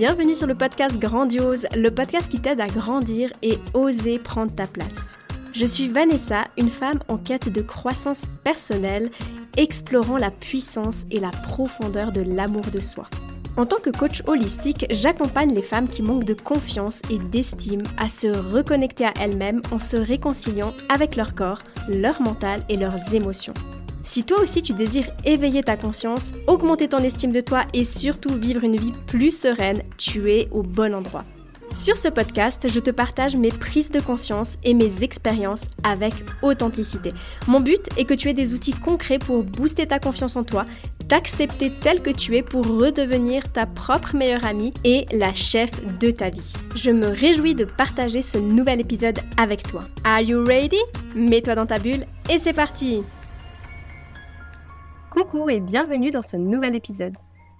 Bienvenue sur le podcast Grandiose, le podcast qui t'aide à grandir et oser prendre ta place. Je suis Vanessa, une femme en quête de croissance personnelle, explorant la puissance et la profondeur de l'amour de soi. En tant que coach holistique, j'accompagne les femmes qui manquent de confiance et d'estime à se reconnecter à elles-mêmes en se réconciliant avec leur corps, leur mental et leurs émotions. Si toi aussi tu désires éveiller ta conscience, augmenter ton estime de toi et surtout vivre une vie plus sereine, tu es au bon endroit. Sur ce podcast, je te partage mes prises de conscience et mes expériences avec authenticité. Mon but est que tu aies des outils concrets pour booster ta confiance en toi, t'accepter tel que tu es pour redevenir ta propre meilleure amie et la chef de ta vie. Je me réjouis de partager ce nouvel épisode avec toi. Are you ready? Mets-toi dans ta bulle et c'est parti Coucou et bienvenue dans ce nouvel épisode.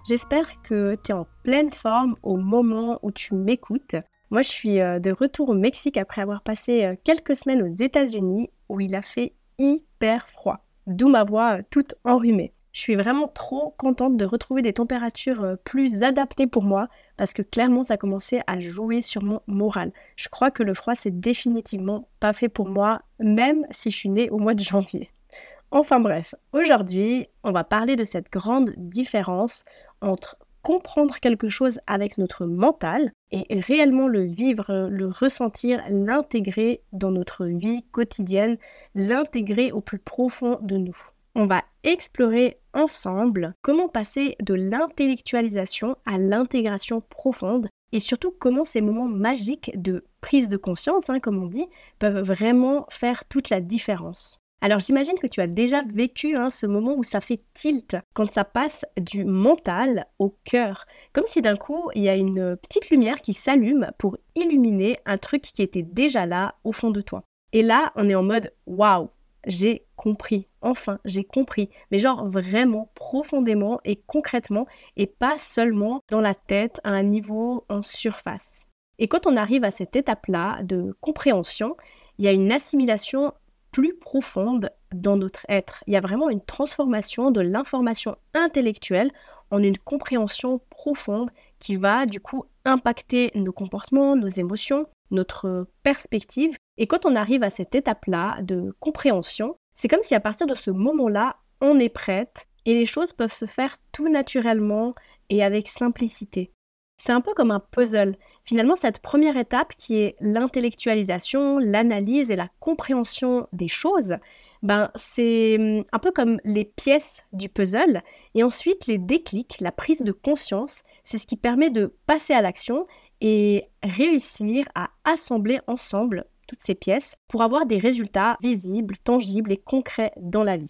J'espère que tu es en pleine forme au moment où tu m'écoutes. Moi, je suis euh, de retour au Mexique après avoir passé euh, quelques semaines aux États-Unis où il a fait hyper froid, d'où ma voix euh, toute enrhumée. Je suis vraiment trop contente de retrouver des températures plus adaptées pour moi parce que clairement ça a commencé à jouer sur mon moral. Je crois que le froid c'est définitivement pas fait pour moi, même si je suis née au mois de janvier. Enfin bref, aujourd'hui, on va parler de cette grande différence entre comprendre quelque chose avec notre mental et réellement le vivre, le ressentir, l'intégrer dans notre vie quotidienne, l'intégrer au plus profond de nous. On va explorer ensemble comment passer de l'intellectualisation à l'intégration profonde et surtout comment ces moments magiques de prise de conscience, hein, comme on dit, peuvent vraiment faire toute la différence. Alors j'imagine que tu as déjà vécu hein, ce moment où ça fait tilt, quand ça passe du mental au cœur, comme si d'un coup il y a une petite lumière qui s'allume pour illuminer un truc qui était déjà là au fond de toi. Et là, on est en mode waouh, j'ai compris, enfin j'ai compris, mais genre vraiment profondément et concrètement, et pas seulement dans la tête à un niveau en surface. Et quand on arrive à cette étape-là de compréhension, il y a une assimilation plus profonde dans notre être. Il y a vraiment une transformation de l'information intellectuelle en une compréhension profonde qui va du coup impacter nos comportements, nos émotions, notre perspective. Et quand on arrive à cette étape-là de compréhension, c'est comme si à partir de ce moment-là, on est prête et les choses peuvent se faire tout naturellement et avec simplicité. C'est un peu comme un puzzle. Finalement, cette première étape qui est l'intellectualisation, l'analyse et la compréhension des choses, ben, c'est hum, un peu comme les pièces du puzzle. Et ensuite, les déclics, la prise de conscience, c'est ce qui permet de passer à l'action et réussir à assembler ensemble toutes ces pièces pour avoir des résultats visibles, tangibles et concrets dans la vie.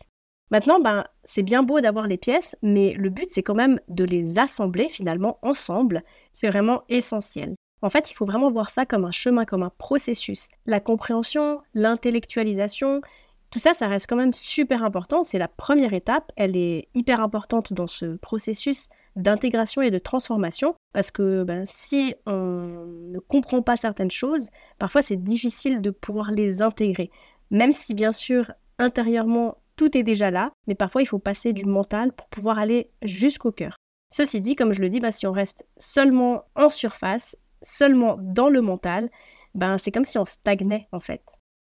Maintenant, ben, c'est bien beau d'avoir les pièces, mais le but, c'est quand même de les assembler finalement ensemble. C'est vraiment essentiel. En fait, il faut vraiment voir ça comme un chemin, comme un processus. La compréhension, l'intellectualisation, tout ça, ça reste quand même super important. C'est la première étape. Elle est hyper importante dans ce processus d'intégration et de transformation parce que ben, si on ne comprend pas certaines choses, parfois c'est difficile de pouvoir les intégrer. Même si bien sûr intérieurement tout est déjà là, mais parfois il faut passer du mental pour pouvoir aller jusqu'au cœur. Ceci dit, comme je le dis, bah, si on reste seulement en surface, seulement dans le mental, ben c'est comme si on stagnait en fait.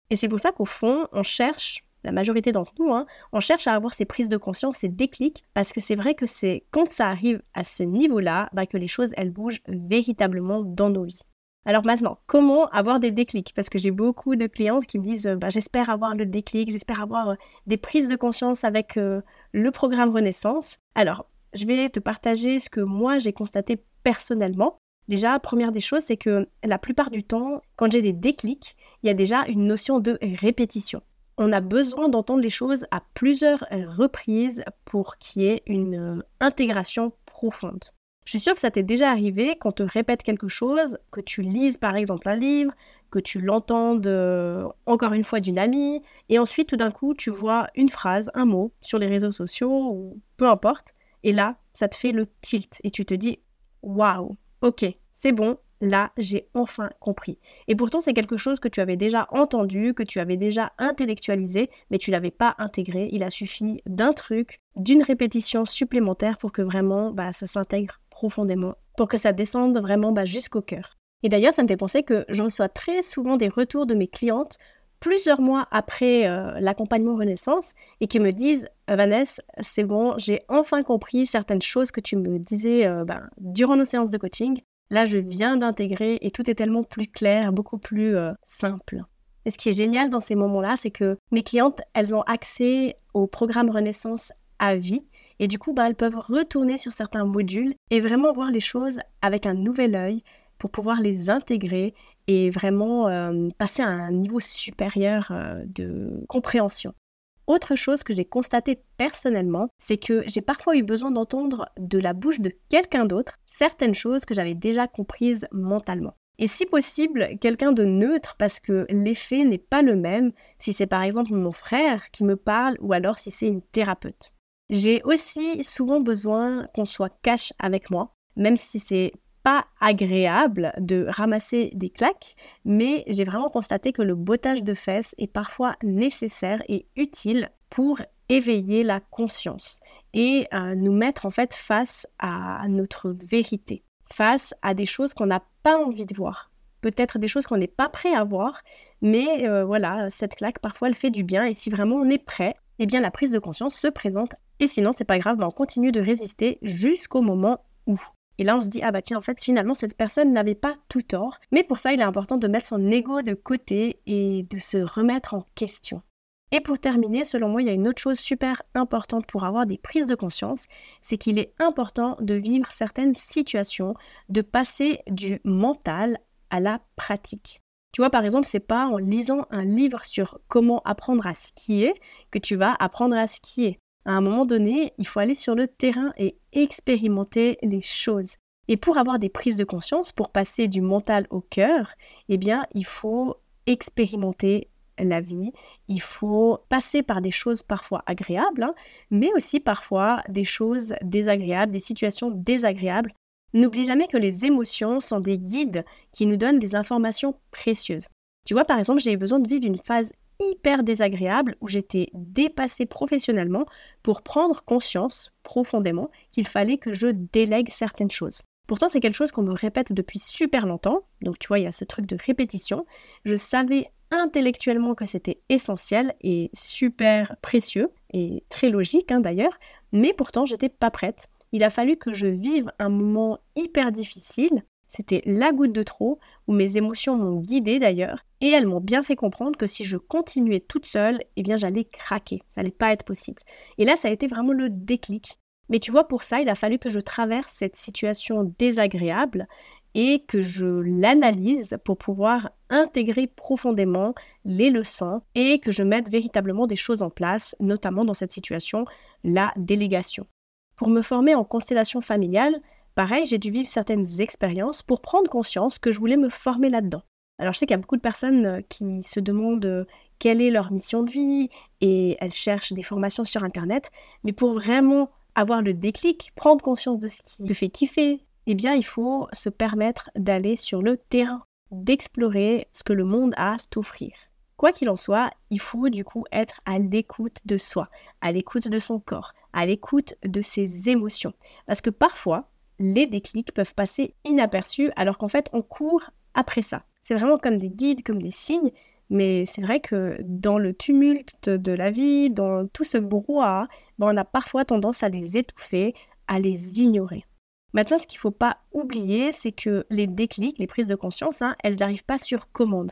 Et c'est pour ça qu'au fond, on cherche, la majorité d'entre nous, hein, on cherche à avoir ces prises de conscience, ces déclics, parce que c'est vrai que c'est quand ça arrive à ce niveau-là ben, que les choses, elles bougent véritablement dans nos vies. Alors maintenant, comment avoir des déclics? Parce que j'ai beaucoup de clientes qui me disent bah, j'espère avoir le déclic, j'espère avoir euh, des prises de conscience avec euh, le programme Renaissance. Alors, je vais te partager ce que moi j'ai constaté personnellement. Déjà, première des choses, c'est que la plupart du temps, quand j'ai des déclics, il y a déjà une notion de répétition. On a besoin d'entendre les choses à plusieurs reprises pour qu'il y ait une euh, intégration profonde. Je suis sûre que ça t'est déjà arrivé quand on te répète quelque chose, que tu lises par exemple un livre, que tu l'entendes euh, encore une fois d'une amie, et ensuite tout d'un coup tu vois une phrase, un mot sur les réseaux sociaux ou peu importe, et là ça te fait le tilt et tu te dis waouh, ok, c'est bon, là j'ai enfin compris. Et pourtant c'est quelque chose que tu avais déjà entendu, que tu avais déjà intellectualisé, mais tu l'avais pas intégré. Il a suffi d'un truc, d'une répétition supplémentaire pour que vraiment bah, ça s'intègre profondément pour que ça descende vraiment bah, jusqu'au cœur. Et d'ailleurs, ça me fait penser que je reçois très souvent des retours de mes clientes plusieurs mois après euh, l'accompagnement Renaissance et qui me disent euh, Vanessa, c'est bon, j'ai enfin compris certaines choses que tu me disais euh, ben, durant nos séances de coaching. Là, je viens d'intégrer et tout est tellement plus clair, beaucoup plus simple. Et ce qui est génial dans ces moments-là, c'est que mes clientes, elles ont accès au programme Renaissance à vie. Et du coup, ben, elles peuvent retourner sur certains modules et vraiment voir les choses avec un nouvel œil, pour pouvoir les intégrer et vraiment euh, passer à un niveau supérieur euh, de compréhension. Autre chose que j'ai constaté personnellement, c'est que j'ai parfois eu besoin d'entendre de la bouche de quelqu'un d'autre certaines choses que j'avais déjà comprises mentalement. Et si possible, quelqu'un de neutre parce que l'effet n'est pas le même si c'est par exemple mon frère qui me parle ou alors si c'est une thérapeute. J'ai aussi souvent besoin qu'on soit cash avec moi, même si c'est pas agréable de ramasser des claques, mais j'ai vraiment constaté que le bottage de fesses est parfois nécessaire et utile pour éveiller la conscience et euh, nous mettre en fait face à notre vérité, face à des choses qu'on n'a pas envie de voir, peut-être des choses qu'on n'est pas prêt à voir, mais euh, voilà, cette claque parfois elle fait du bien et si vraiment on est prêt, eh bien la prise de conscience se présente et sinon c'est pas grave, on continue de résister jusqu'au moment où. Et là, on se dit, ah bah tiens, en fait, finalement, cette personne n'avait pas tout tort. Mais pour ça, il est important de mettre son ego de côté et de se remettre en question. Et pour terminer, selon moi, il y a une autre chose super importante pour avoir des prises de conscience, c'est qu'il est important de vivre certaines situations, de passer du mental à la pratique. Tu vois, par exemple, c'est pas en lisant un livre sur comment apprendre à skier que tu vas apprendre à skier à un moment donné, il faut aller sur le terrain et expérimenter les choses. Et pour avoir des prises de conscience, pour passer du mental au cœur, eh bien, il faut expérimenter la vie, il faut passer par des choses parfois agréables, hein, mais aussi parfois des choses désagréables, des situations désagréables. N'oublie jamais que les émotions sont des guides qui nous donnent des informations précieuses. Tu vois, par exemple, j'ai eu besoin de vivre une phase hyper désagréable où j'étais dépassée professionnellement pour prendre conscience profondément qu'il fallait que je délègue certaines choses. Pourtant, c'est quelque chose qu'on me répète depuis super longtemps, donc tu vois, il y a ce truc de répétition. Je savais intellectuellement que c'était essentiel et super précieux, et très logique hein, d'ailleurs, mais pourtant, j'étais pas prête. Il a fallu que je vive un moment hyper difficile c'était la goutte de trop, où mes émotions m'ont guidée d'ailleurs, et elles m'ont bien fait comprendre que si je continuais toute seule, eh bien j'allais craquer, ça n'allait pas être possible. Et là, ça a été vraiment le déclic. Mais tu vois, pour ça, il a fallu que je traverse cette situation désagréable et que je l'analyse pour pouvoir intégrer profondément les leçons et que je mette véritablement des choses en place, notamment dans cette situation, la délégation. Pour me former en constellation familiale, Pareil, j'ai dû vivre certaines expériences pour prendre conscience que je voulais me former là-dedans. Alors je sais qu'il y a beaucoup de personnes euh, qui se demandent euh, quelle est leur mission de vie et elles cherchent des formations sur Internet, mais pour vraiment avoir le déclic, prendre conscience de ce qui te fait kiffer, eh bien il faut se permettre d'aller sur le terrain, d'explorer ce que le monde a à t'offrir. Quoi qu'il en soit, il faut du coup être à l'écoute de soi, à l'écoute de son corps, à l'écoute de ses émotions. Parce que parfois, les déclics peuvent passer inaperçus alors qu'en fait on court après ça. C'est vraiment comme des guides, comme des signes, mais c'est vrai que dans le tumulte de la vie, dans tout ce brouhaha, ben, on a parfois tendance à les étouffer, à les ignorer. Maintenant, ce qu'il ne faut pas oublier, c'est que les déclics, les prises de conscience, hein, elles n'arrivent pas sur commande.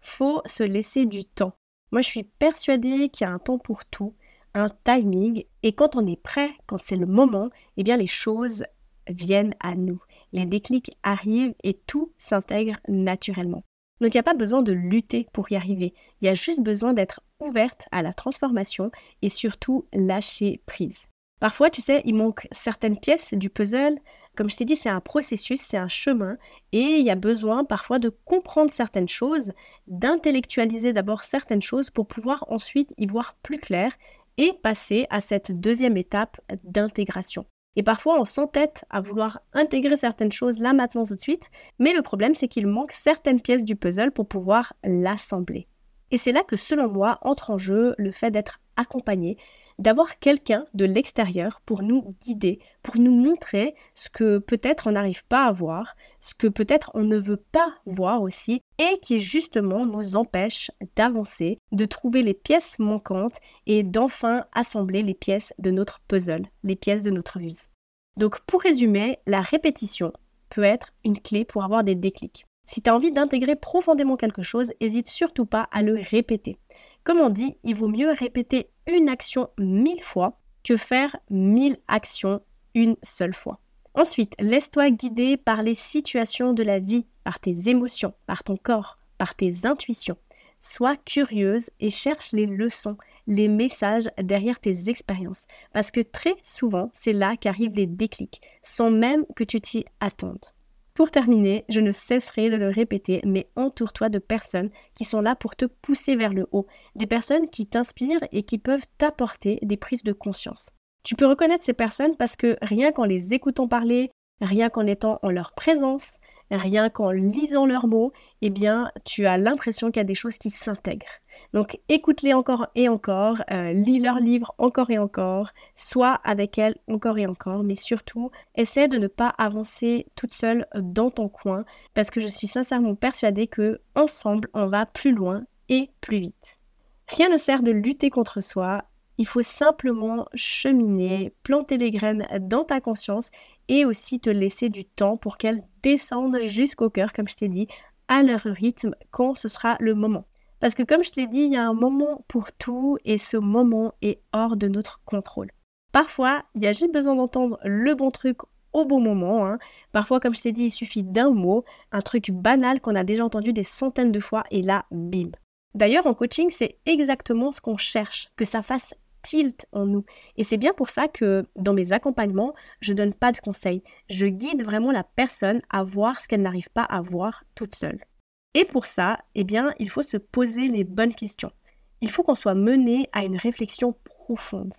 faut se laisser du temps. Moi, je suis persuadée qu'il y a un temps pour tout, un timing, et quand on est prêt, quand c'est le moment, eh bien les choses, viennent à nous. Les déclics arrivent et tout s'intègre naturellement. Donc il n'y a pas besoin de lutter pour y arriver. Il y a juste besoin d'être ouverte à la transformation et surtout lâcher prise. Parfois, tu sais, il manque certaines pièces du puzzle. Comme je t'ai dit, c'est un processus, c'est un chemin, et il y a besoin parfois de comprendre certaines choses, d'intellectualiser d'abord certaines choses pour pouvoir ensuite y voir plus clair et passer à cette deuxième étape d'intégration. Et parfois, on s'entête à vouloir intégrer certaines choses là, maintenant, tout de suite. Mais le problème, c'est qu'il manque certaines pièces du puzzle pour pouvoir l'assembler. Et c'est là que, selon moi, entre en jeu le fait d'être accompagné, d'avoir quelqu'un de l'extérieur pour nous guider, pour nous montrer ce que peut-être on n'arrive pas à voir, ce que peut-être on ne veut pas voir aussi, et qui justement nous empêche d'avancer, de trouver les pièces manquantes et d'enfin assembler les pièces de notre puzzle, les pièces de notre vie. Donc pour résumer, la répétition peut être une clé pour avoir des déclics. Si tu as envie d'intégrer profondément quelque chose, n'hésite surtout pas à le répéter. Comme on dit, il vaut mieux répéter une action mille fois que faire mille actions une seule fois. Ensuite, laisse-toi guider par les situations de la vie, par tes émotions, par ton corps, par tes intuitions. Sois curieuse et cherche les leçons, les messages derrière tes expériences, parce que très souvent, c'est là qu'arrivent les déclics, sans même que tu t'y attendes. Pour terminer, je ne cesserai de le répéter, mais entoure-toi de personnes qui sont là pour te pousser vers le haut, des personnes qui t'inspirent et qui peuvent t'apporter des prises de conscience. Tu peux reconnaître ces personnes parce que rien qu'en les écoutant parler, rien qu'en étant en leur présence, rien qu'en lisant leurs mots, eh bien, tu as l'impression qu'il y a des choses qui s'intègrent. Donc, écoute-les encore et encore, euh, lis leurs livres encore et encore, sois avec elles encore et encore, mais surtout, essaie de ne pas avancer toute seule dans ton coin, parce que je suis sincèrement persuadée que ensemble, on va plus loin et plus vite. Rien ne sert de lutter contre soi, il faut simplement cheminer, planter des graines dans ta conscience et aussi te laisser du temps pour qu'elles descendent jusqu'au cœur, comme je t'ai dit, à leur rythme quand ce sera le moment. Parce que comme je t'ai dit, il y a un moment pour tout et ce moment est hors de notre contrôle. Parfois, il y a juste besoin d'entendre le bon truc au bon moment. Hein. Parfois, comme je t'ai dit, il suffit d'un mot, un truc banal qu'on a déjà entendu des centaines de fois et là, bim. D'ailleurs, en coaching, c'est exactement ce qu'on cherche, que ça fasse tilt en nous. Et c'est bien pour ça que dans mes accompagnements, je donne pas de conseils. Je guide vraiment la personne à voir ce qu'elle n'arrive pas à voir toute seule. Et pour ça, eh bien, il faut se poser les bonnes questions. Il faut qu'on soit mené à une réflexion profonde.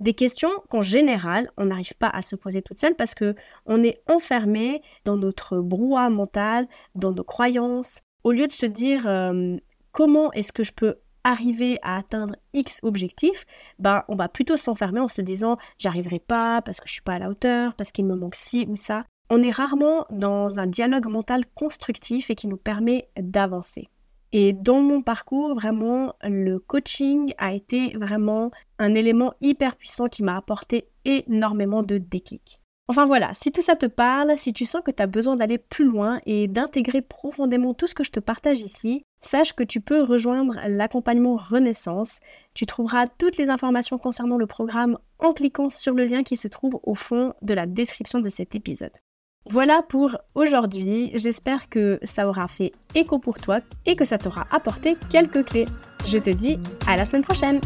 Des questions qu'en général, on n'arrive pas à se poser toute seule parce que on est enfermé dans notre brouhaha mental, dans nos croyances. Au lieu de se dire euh, comment est-ce que je peux arriver à atteindre X objectif, ben, on va plutôt s'enfermer en se disant j'arriverai pas parce que je suis pas à la hauteur, parce qu'il me manque ci ou ça. On est rarement dans un dialogue mental constructif et qui nous permet d'avancer. Et dans mon parcours, vraiment, le coaching a été vraiment un élément hyper puissant qui m'a apporté énormément de déclics. Enfin voilà, si tout ça te parle, si tu sens que tu as besoin d'aller plus loin et d'intégrer profondément tout ce que je te partage ici, sache que tu peux rejoindre l'accompagnement Renaissance. Tu trouveras toutes les informations concernant le programme en cliquant sur le lien qui se trouve au fond de la description de cet épisode. Voilà pour aujourd'hui, j'espère que ça aura fait écho pour toi et que ça t'aura apporté quelques clés. Je te dis à la semaine prochaine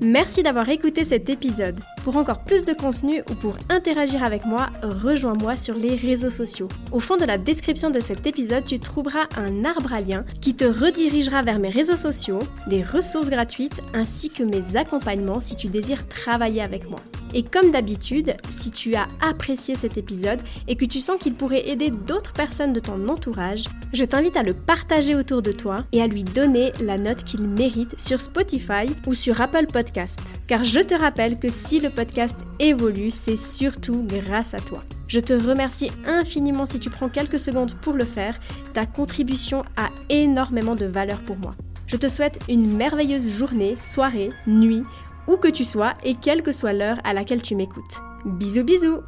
Merci d'avoir écouté cet épisode. Pour encore plus de contenu ou pour interagir avec moi, rejoins-moi sur les réseaux sociaux. Au fond de la description de cet épisode, tu trouveras un arbre à lien qui te redirigera vers mes réseaux sociaux, des ressources gratuites ainsi que mes accompagnements si tu désires travailler avec moi. Et comme d'habitude, si tu as apprécié cet épisode et que tu sens qu'il pourrait aider d'autres personnes de ton entourage, je t'invite à le partager autour de toi et à lui donner la note qu'il mérite sur Spotify ou sur Apple Podcast. Car je te rappelle que si le évolue, c'est surtout grâce à toi. Je te remercie infiniment si tu prends quelques secondes pour le faire. Ta contribution a énormément de valeur pour moi. Je te souhaite une merveilleuse journée, soirée, nuit où que tu sois et quelle que soit l'heure à laquelle tu m'écoutes. Bisous bisous